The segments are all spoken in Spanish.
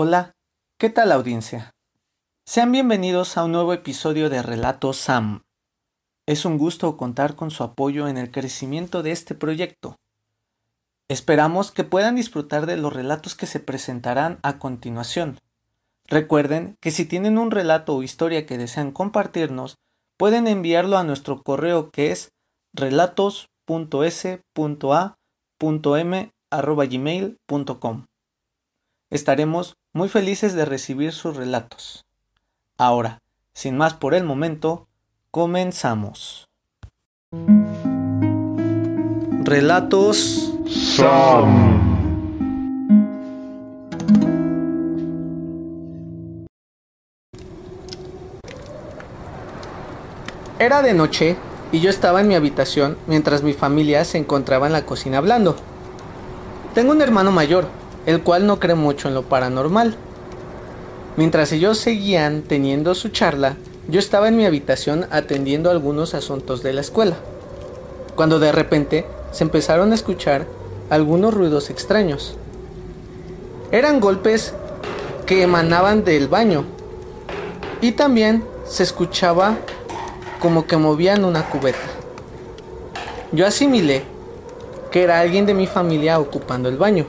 Hola, ¿qué tal audiencia? Sean bienvenidos a un nuevo episodio de Relatos Sam. Es un gusto contar con su apoyo en el crecimiento de este proyecto. Esperamos que puedan disfrutar de los relatos que se presentarán a continuación. Recuerden que si tienen un relato o historia que desean compartirnos, pueden enviarlo a nuestro correo que es relatos.s.a.m.gmail.com. Estaremos muy felices de recibir sus relatos. Ahora, sin más por el momento, comenzamos. Relatos Sam. Era de noche y yo estaba en mi habitación mientras mi familia se encontraba en la cocina hablando. Tengo un hermano mayor, el cual no cree mucho en lo paranormal. Mientras ellos seguían teniendo su charla, yo estaba en mi habitación atendiendo algunos asuntos de la escuela, cuando de repente se empezaron a escuchar algunos ruidos extraños. Eran golpes que emanaban del baño y también se escuchaba como que movían una cubeta. Yo asimilé que era alguien de mi familia ocupando el baño,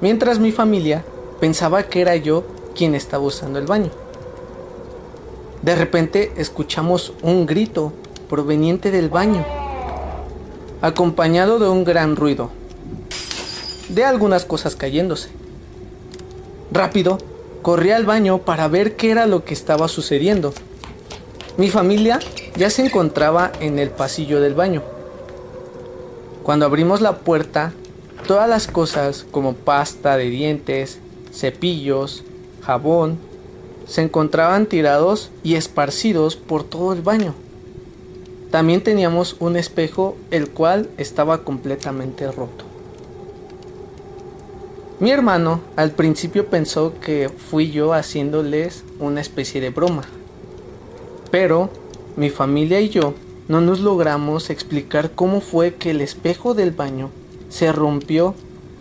mientras mi familia pensaba que era yo quien estaba usando el baño. De repente escuchamos un grito proveniente del baño, acompañado de un gran ruido, de algunas cosas cayéndose. Rápido, corrí al baño para ver qué era lo que estaba sucediendo. Mi familia ya se encontraba en el pasillo del baño. Cuando abrimos la puerta, todas las cosas como pasta de dientes, cepillos, jabón, se encontraban tirados y esparcidos por todo el baño. También teníamos un espejo el cual estaba completamente roto. Mi hermano al principio pensó que fui yo haciéndoles una especie de broma. Pero mi familia y yo no nos logramos explicar cómo fue que el espejo del baño se rompió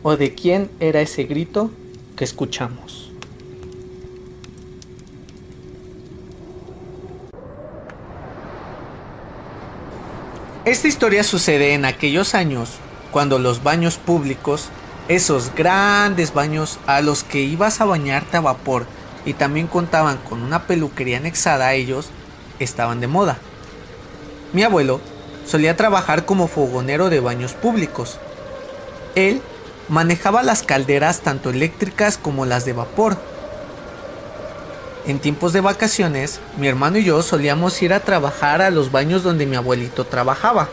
o de quién era ese grito que escuchamos. Esta historia sucede en aquellos años cuando los baños públicos, esos grandes baños a los que ibas a bañarte a vapor y también contaban con una peluquería anexada a ellos, estaban de moda. Mi abuelo solía trabajar como fogonero de baños públicos. Él manejaba las calderas tanto eléctricas como las de vapor en tiempos de vacaciones, mi hermano y yo solíamos ir a trabajar a los baños donde mi abuelito trabajaba.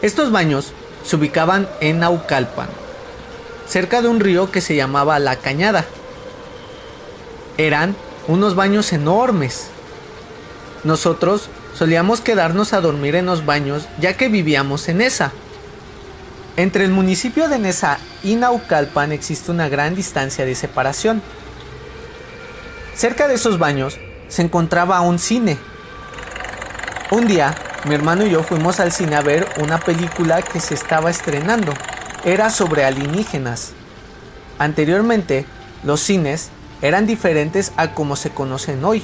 Estos baños se ubicaban en Naucalpan, cerca de un río que se llamaba La Cañada. Eran unos baños enormes. Nosotros solíamos quedarnos a dormir en los baños ya que vivíamos en esa. Entre el municipio de Nesa y Naucalpan existe una gran distancia de separación. Cerca de esos baños se encontraba un cine. Un día, mi hermano y yo fuimos al cine a ver una película que se estaba estrenando. Era sobre alienígenas. Anteriormente, los cines eran diferentes a como se conocen hoy.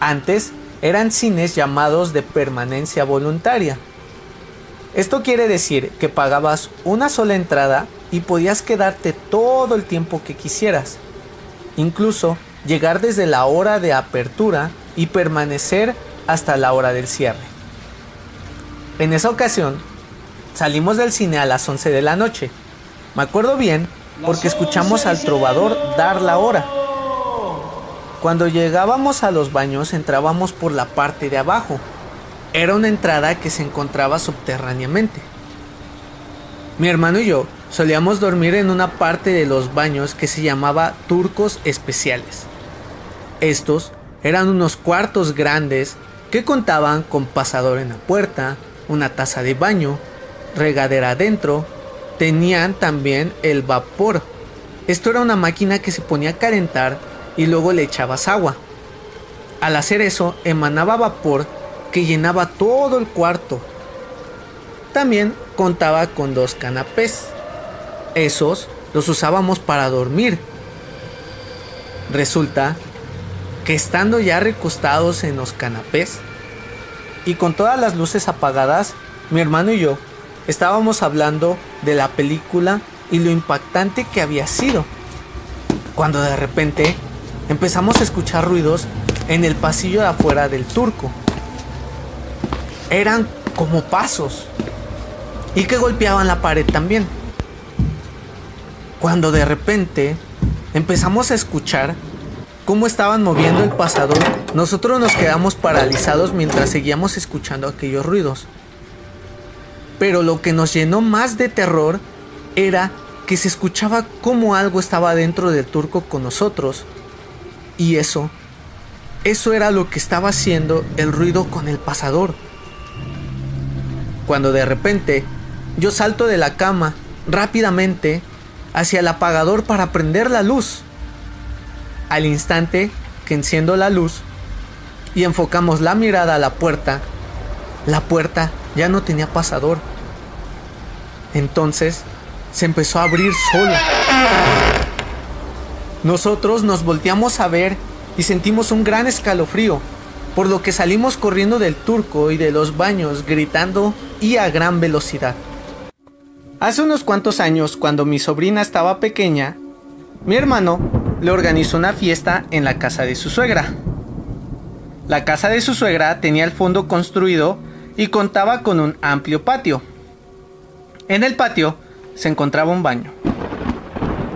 Antes eran cines llamados de permanencia voluntaria. Esto quiere decir que pagabas una sola entrada y podías quedarte todo el tiempo que quisieras. Incluso llegar desde la hora de apertura y permanecer hasta la hora del cierre. En esa ocasión, salimos del cine a las 11 de la noche. Me acuerdo bien porque escuchamos al trovador dar la hora. Cuando llegábamos a los baños entrábamos por la parte de abajo. Era una entrada que se encontraba subterráneamente. Mi hermano y yo solíamos dormir en una parte de los baños que se llamaba turcos especiales. Estos eran unos cuartos grandes que contaban con pasador en la puerta, una taza de baño, regadera adentro, tenían también el vapor. Esto era una máquina que se ponía a calentar y luego le echabas agua. Al hacer eso emanaba vapor que llenaba todo el cuarto. También contaba con dos canapés. Esos los usábamos para dormir. Resulta que estando ya recostados en los canapés y con todas las luces apagadas, mi hermano y yo estábamos hablando de la película y lo impactante que había sido. Cuando de repente empezamos a escuchar ruidos en el pasillo de afuera del turco. Eran como pasos y que golpeaban la pared también. Cuando de repente empezamos a escuchar cómo estaban moviendo el pasador, nosotros nos quedamos paralizados mientras seguíamos escuchando aquellos ruidos. Pero lo que nos llenó más de terror era que se escuchaba como algo estaba dentro del turco con nosotros. Y eso, eso era lo que estaba haciendo el ruido con el pasador. Cuando de repente yo salto de la cama rápidamente hacia el apagador para prender la luz. Al instante que enciendo la luz y enfocamos la mirada a la puerta, la puerta ya no tenía pasador. Entonces se empezó a abrir sola. Nosotros nos volteamos a ver y sentimos un gran escalofrío, por lo que salimos corriendo del turco y de los baños gritando y a gran velocidad. Hace unos cuantos años, cuando mi sobrina estaba pequeña, mi hermano le organizó una fiesta en la casa de su suegra. La casa de su suegra tenía el fondo construido y contaba con un amplio patio. En el patio se encontraba un baño.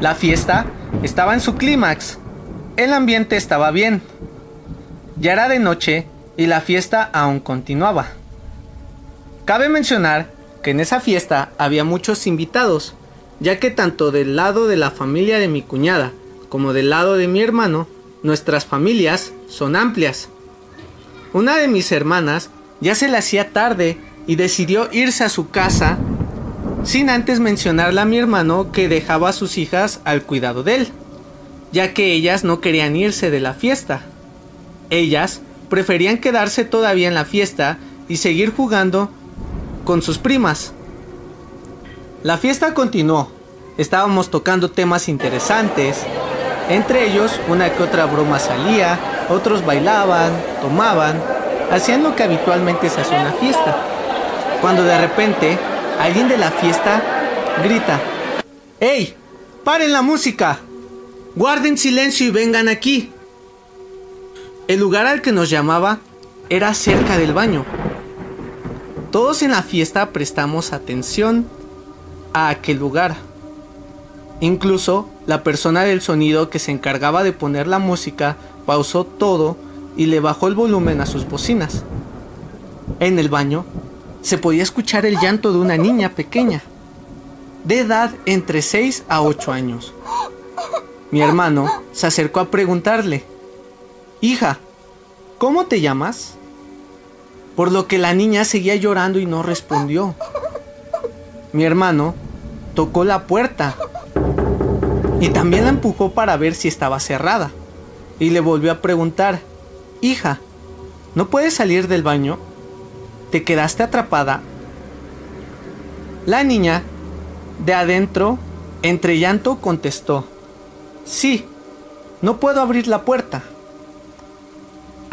La fiesta estaba en su clímax. El ambiente estaba bien. Ya era de noche y la fiesta aún continuaba. Cabe mencionar que en esa fiesta había muchos invitados, ya que tanto del lado de la familia de mi cuñada como del lado de mi hermano, nuestras familias son amplias. Una de mis hermanas ya se le hacía tarde y decidió irse a su casa sin antes mencionarle a mi hermano que dejaba a sus hijas al cuidado de él, ya que ellas no querían irse de la fiesta. Ellas preferían quedarse todavía en la fiesta y seguir jugando con sus primas. La fiesta continuó. Estábamos tocando temas interesantes. Entre ellos, una que otra broma salía, otros bailaban, tomaban, hacían lo que habitualmente se hace en la fiesta. Cuando de repente, alguien de la fiesta grita, ¡Ey! ¡Paren la música! Guarden silencio y vengan aquí. El lugar al que nos llamaba era cerca del baño. Todos en la fiesta prestamos atención a aquel lugar. Incluso la persona del sonido que se encargaba de poner la música pausó todo y le bajó el volumen a sus bocinas. En el baño se podía escuchar el llanto de una niña pequeña, de edad entre 6 a 8 años. Mi hermano se acercó a preguntarle, Hija, ¿cómo te llamas? Por lo que la niña seguía llorando y no respondió. Mi hermano tocó la puerta y también la empujó para ver si estaba cerrada. Y le volvió a preguntar, hija, ¿no puedes salir del baño? ¿Te quedaste atrapada? La niña, de adentro, entre llanto, contestó, sí, no puedo abrir la puerta.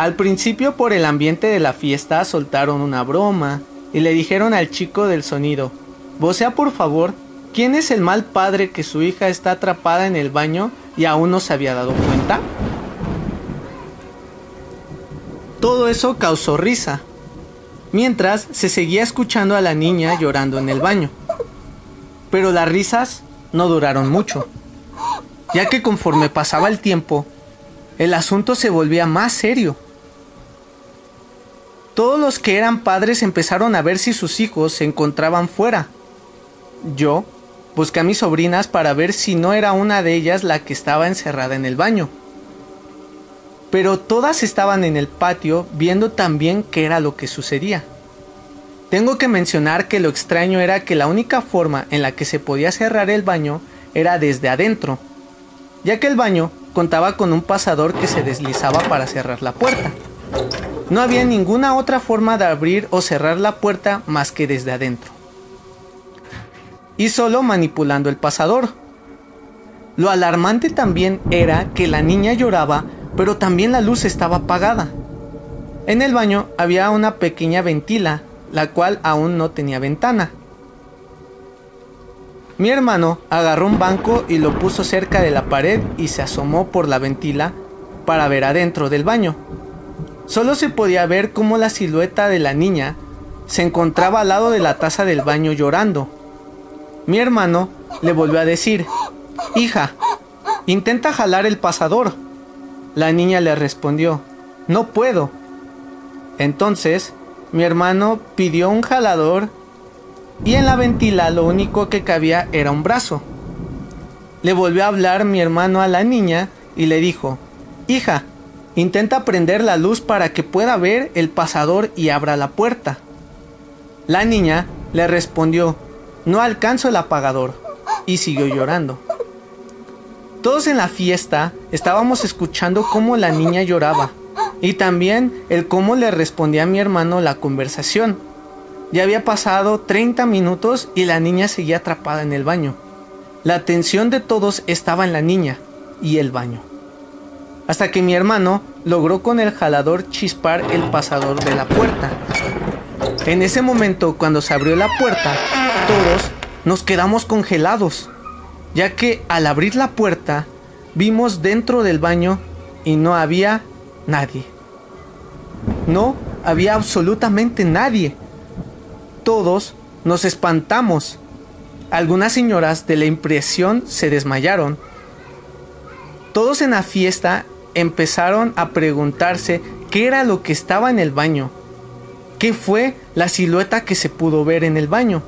Al principio por el ambiente de la fiesta soltaron una broma y le dijeron al chico del sonido, vocea por favor, ¿quién es el mal padre que su hija está atrapada en el baño y aún no se había dado cuenta? Todo eso causó risa, mientras se seguía escuchando a la niña llorando en el baño. Pero las risas no duraron mucho, ya que conforme pasaba el tiempo, el asunto se volvía más serio. Todos los que eran padres empezaron a ver si sus hijos se encontraban fuera. Yo busqué a mis sobrinas para ver si no era una de ellas la que estaba encerrada en el baño. Pero todas estaban en el patio viendo también qué era lo que sucedía. Tengo que mencionar que lo extraño era que la única forma en la que se podía cerrar el baño era desde adentro, ya que el baño contaba con un pasador que se deslizaba para cerrar la puerta. No había ninguna otra forma de abrir o cerrar la puerta más que desde adentro. Y solo manipulando el pasador. Lo alarmante también era que la niña lloraba, pero también la luz estaba apagada. En el baño había una pequeña ventila, la cual aún no tenía ventana. Mi hermano agarró un banco y lo puso cerca de la pared y se asomó por la ventila para ver adentro del baño. Solo se podía ver cómo la silueta de la niña se encontraba al lado de la taza del baño llorando. Mi hermano le volvió a decir, Hija, intenta jalar el pasador. La niña le respondió, No puedo. Entonces, mi hermano pidió un jalador y en la ventila lo único que cabía era un brazo. Le volvió a hablar mi hermano a la niña y le dijo, Hija, intenta prender la luz para que pueda ver el pasador y abra la puerta. La niña le respondió, no alcanzo el apagador, y siguió llorando. Todos en la fiesta estábamos escuchando cómo la niña lloraba y también el cómo le respondía a mi hermano la conversación. Ya había pasado 30 minutos y la niña seguía atrapada en el baño. La atención de todos estaba en la niña y el baño. Hasta que mi hermano logró con el jalador chispar el pasador de la puerta. En ese momento, cuando se abrió la puerta, todos nos quedamos congelados ya que al abrir la puerta vimos dentro del baño y no había nadie. No había absolutamente nadie. Todos nos espantamos. Algunas señoras de la impresión se desmayaron. Todos en la fiesta empezaron a preguntarse qué era lo que estaba en el baño. ¿Qué fue la silueta que se pudo ver en el baño?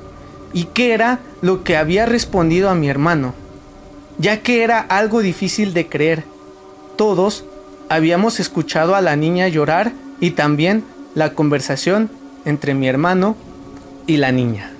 ¿Y qué era lo que había respondido a mi hermano, ya que era algo difícil de creer. Todos habíamos escuchado a la niña llorar y también la conversación entre mi hermano y la niña.